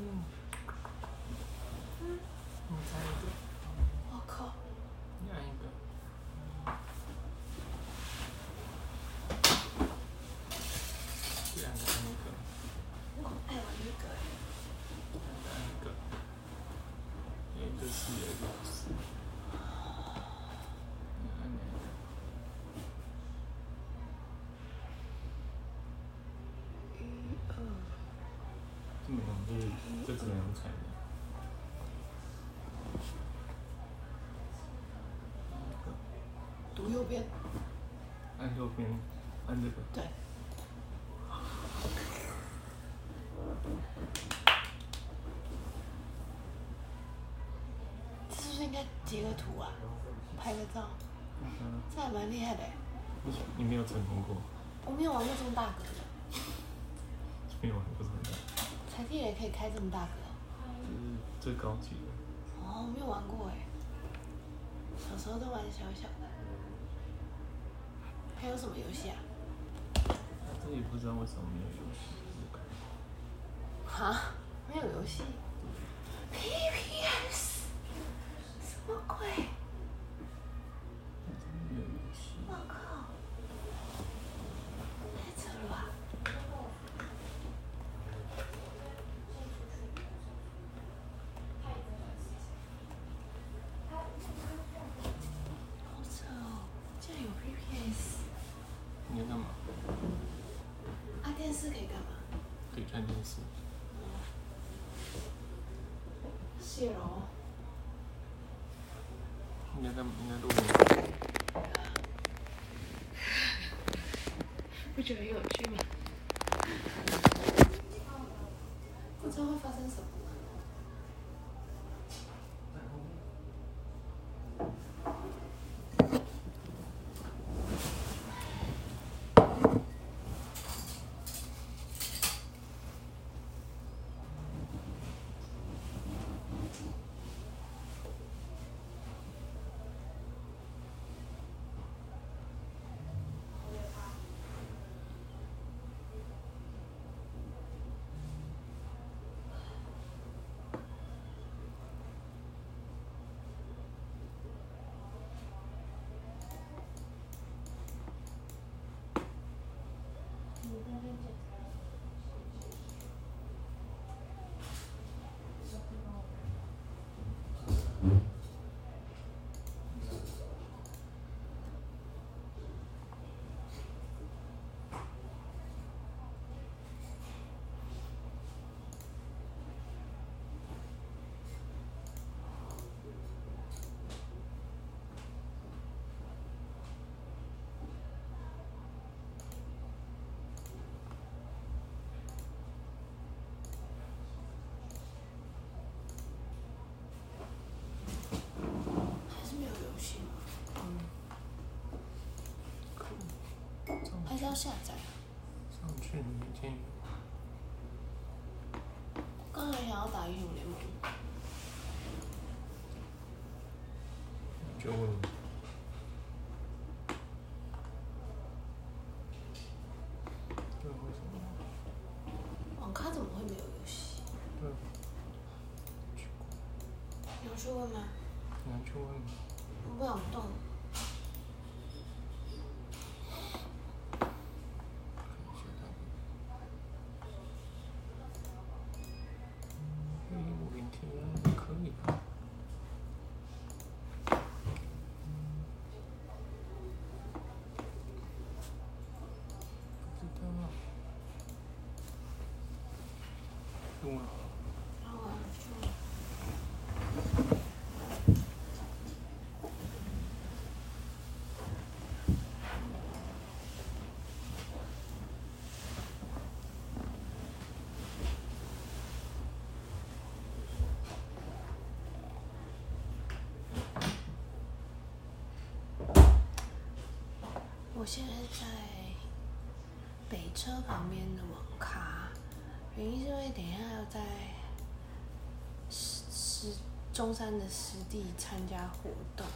嗯，你猜一个，我靠，你按一个。这两个按一个，我爱玩那个欸。这两个按一个。一个是一个不是。你按哪个？一二，这么难就只能用猜的。读右边。按右边，按这个。对。这是不是应该截个图啊？拍个照，嗯，这还蛮厉害的你没有成功过？我没有玩过这么大格的，没有玩过地雷可以开这么大格哦。这是最高级的。哦，没有玩过哎，小时候都玩小小的。还有什么游戏啊？这也不知道为什么没有游戏。这个哈？没有游戏？PPS？什么鬼？没有游戏。我靠！太扯了吧！好扯哦，竟然有 PPS！你要干嘛？啊，电视可以干嘛？可以看电视。谢喽。你要干嘛？你要录音？不觉得很有趣吗？不知道会发生什么。还是没有游戏吗？还是要下载啊？上去你每天有。刚才想要打英雄联盟，就问你。对，为什么？网咖怎么会没有游戏？对。去过。你要去问吗？你要去问吗？我不想动。看一下他的。嗯，我明天可以吧？不知道。我。现在在北车旁边的网，原因是因为等一下要在实实中山的实地参加活动，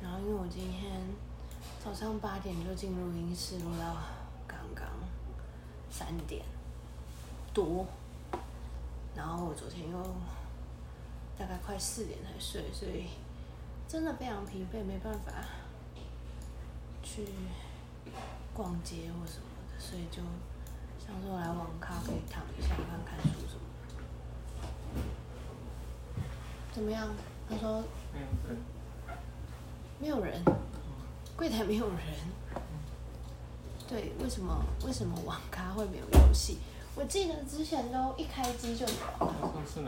然后因为我今天早上八点就进录音室，录到刚刚三点多，然后我昨天又大概快四点才睡，所以真的非常疲惫，没办法去逛街或什么的，所以就想说来网咖可以躺一下，看看书什么。怎么样？他说没有人，柜台没有人。对，为什么为什么网咖会没有游戏？我记得之前都一开机就有。是，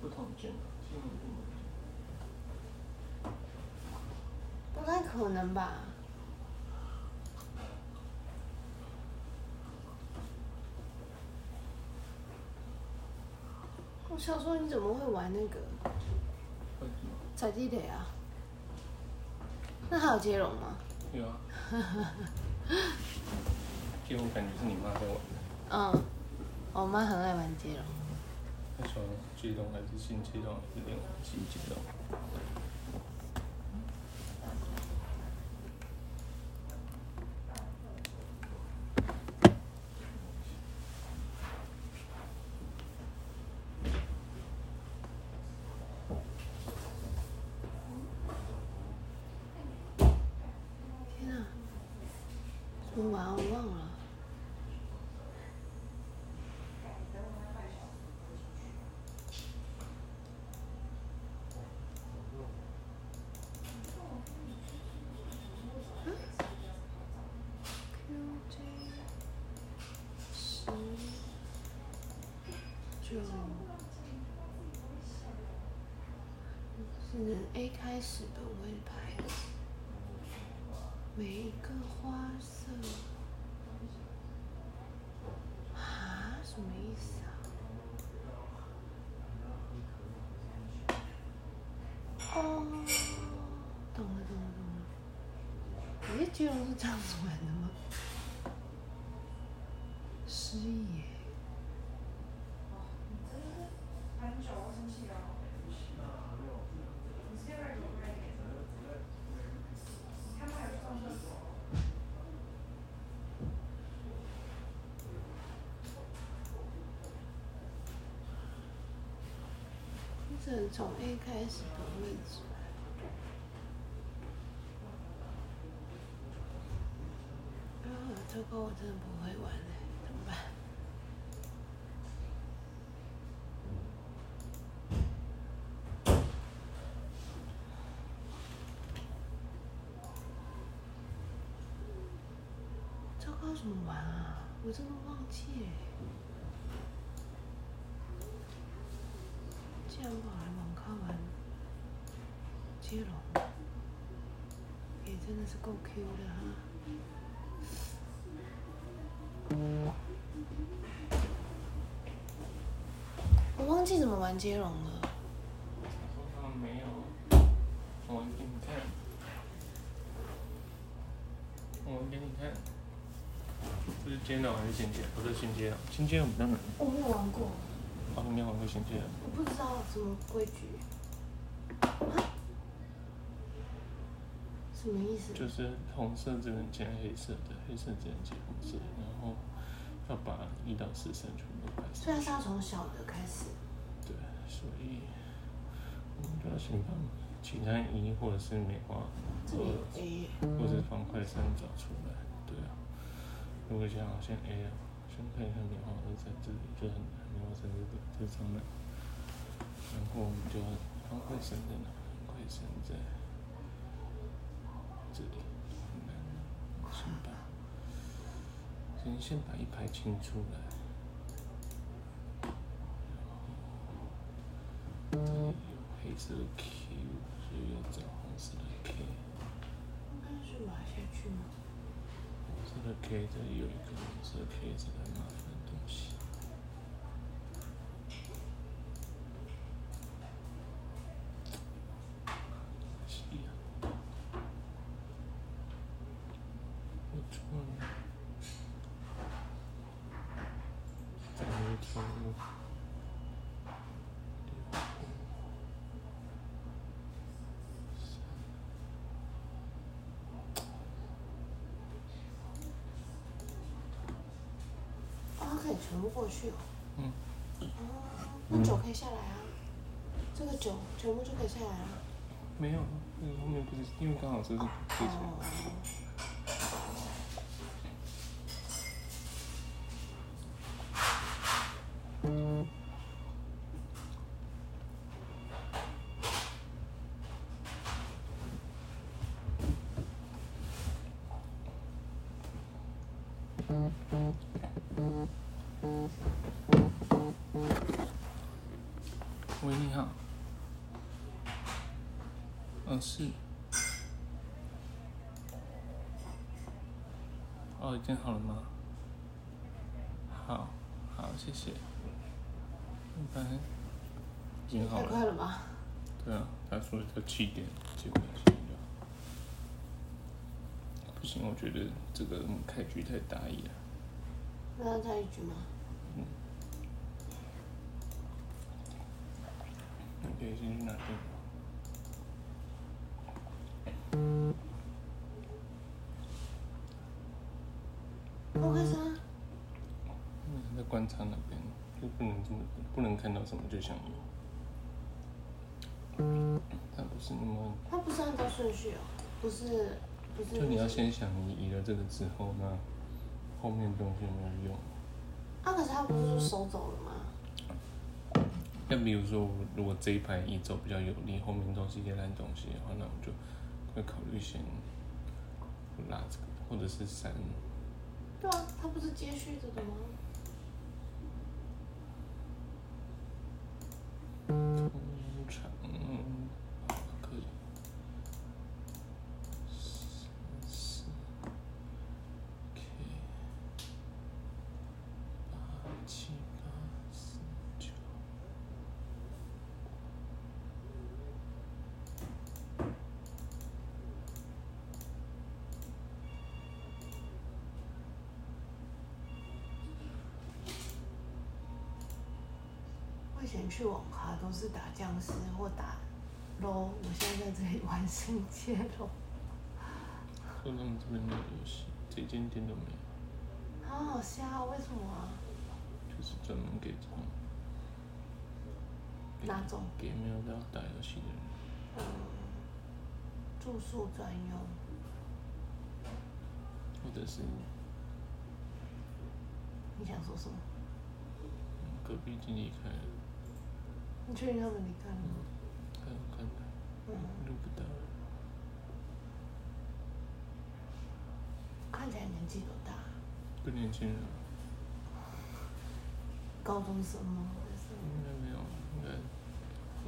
不同间。不太可能吧？我想说，你怎么会玩那个？踩地雷啊？那还有接龙吗？有啊。接龙感觉是你妈在玩的。嗯，我妈很爱玩接龙。那时候接龙还是新接龙还是另外新接龙？天啊！怎么玩？我忘了。QJ 十九是 A 开始的尾牌。每一个花色啊，什么意思啊？哦，懂了懂了懂了。你接龙是这样子玩的从 A 开始的位置。啊，这个我真的不会玩嘞，怎么办？这个怎么玩啊？我真的忘记耶。既然跑来网咖玩接龙，也真的是够 Q 的哈。我忘记怎么玩接龙了。说他们没有，我给你看，我给你看，这是接龙还是新接？不是新接龙，新接龙比较难。我没有玩过，哦，你没有玩过新接龙？我不知道什么规矩。什么意思？就是红色这边剪黑色的，黑色这边剪红色，然后要把一到四声全部排所以。是要从小的开始。对，所以我们就要先把其他一或者是梅花这里 A，或者方块三找出来。对啊，如果想要先 A 啊，先看一下梅花二在这里就很难，梅花三这个这张呢，然后我们就要方块三在哪？方块三在这里，很难。先把先先把一排清出来。这里有黑色的 Q，所以要找红色的 K。应该是滑下去吗？红色的 K 这里有一个红色的 K，这个很麻烦的东西。是呀，我错了，再没错误。全部过去哦。嗯。哦，那酒可以下来啊，这个酒全部就可以下来了。没有，那个后面不是因为刚好这是这层。哦。七点结果七点不行，我觉得这个开局太大意了。那要再一局吗？嗯。你可以先去拿电脑。不开声。在观察那边，就不能这么，不能看到什么就想移。他不是那么。它不是按照顺序哦，不是，不是。就你要先想你移了这个之后，那后面东西有没有用？啊，可是他不是说收走了吗？那比如说，如果这一排移走比较有利，后面都是一些烂东西的话，那我就会考虑先拉这个，或者是删。对啊，它不是接续着的吗？通常可以。三四，K，八七八四九。我以前去网咖都是打僵尸或打 LO，我现在在这里玩星界喽。说他们这边没有游戏，这间店都没有。好好笑，为什么啊？就是专门给这种。哪种？给没有要打游戏的人。嗯。住宿专用。或者是。你想说什么？隔壁已经理开了。你确定他们离开了吗？看看看，嗯。录不到。看起来年纪多大？不年轻人。高中生吗？应该没有，应该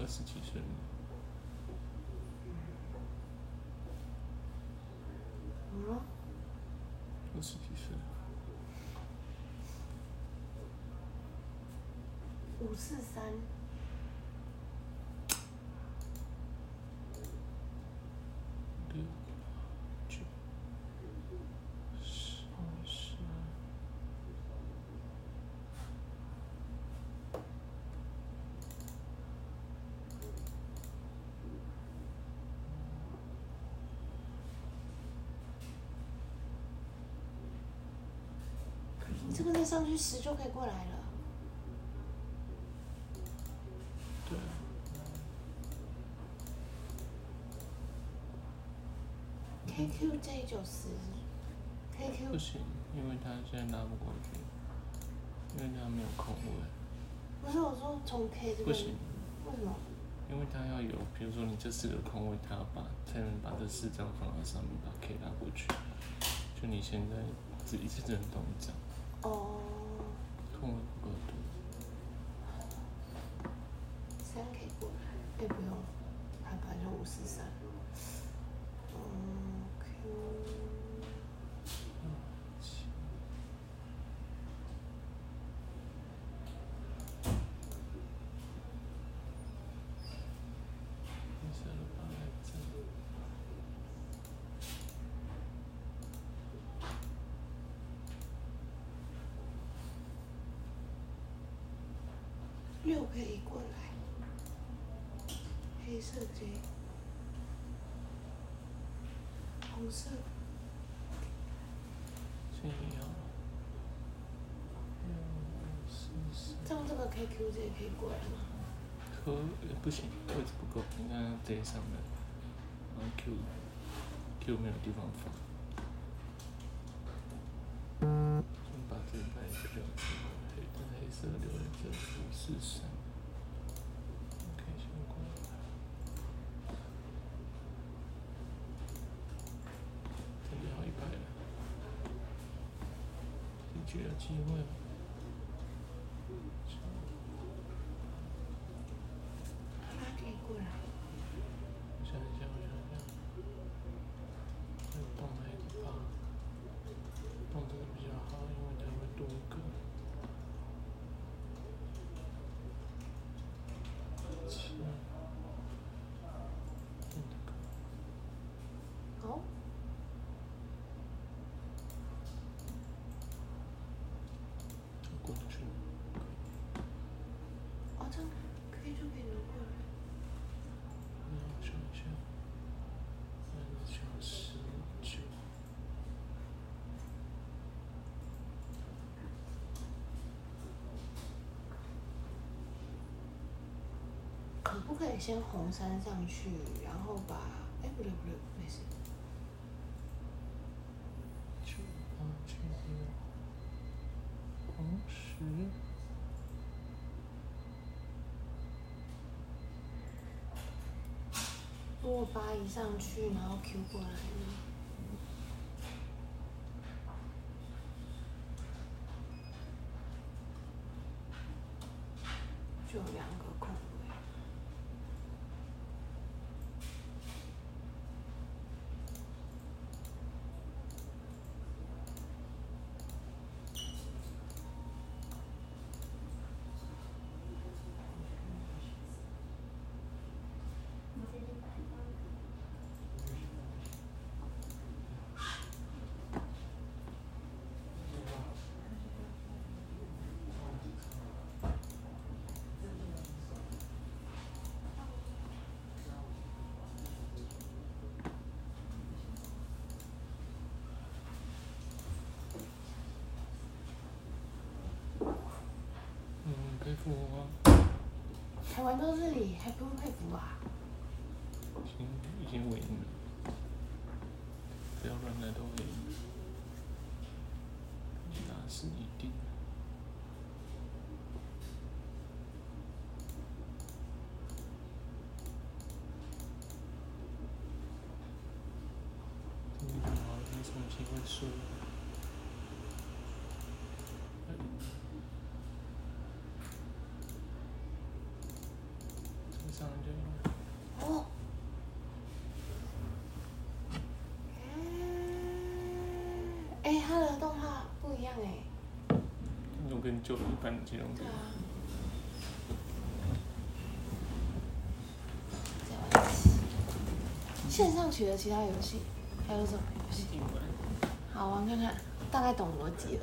二十几岁。嗯？二十几岁。五四三。六九十十。你这个再上去十就可以过来了。对。KQJ 九十，KQ。不行，因为他现在拉不过去，因为他没有空位。不是我说从 K 这边。不行。为什么？因为他要有，比如说你这四个空位，他要把才能把这四张放到上面，把 K 拉过去。就你现在只一次只能动一张。哦。空位不够多。三 K 过来，也不用，他本来就五四三。嗯，Q。七。黑色的八来着。六可以过来，黑色 J，红色，这样。六这也可以过来吗？可呃不行，位置不够，你看这上面，然后 Q Q 没有地方放。五四三。OK，先过来。这里好一排了，这就有机会了。他可以过来。我想一下，我想一下，这个动哪一个吧？动这个比较好，因为它会多一个。七，动这个，好，这个过去。哦，这样可以就可以挪过来。那我想一下，那就十九。可不可以先红山上去，然后把……哎，不对不对，没事。九八七六，红十，如果八一上去，然后 Q 过来呢？就有两个空位。嗯，佩服我吗？台湾到这里还不用佩服啊？已经已经稳了，不要乱来都会赢，那是一定的。今天好像没什么机会输。这上就有了。哦。哎，它的动画不一样哎。那种跟旧一般的这种比对，啊。线上学的其他游戏还有什么游戏？好玩看看，大概懂逻辑了。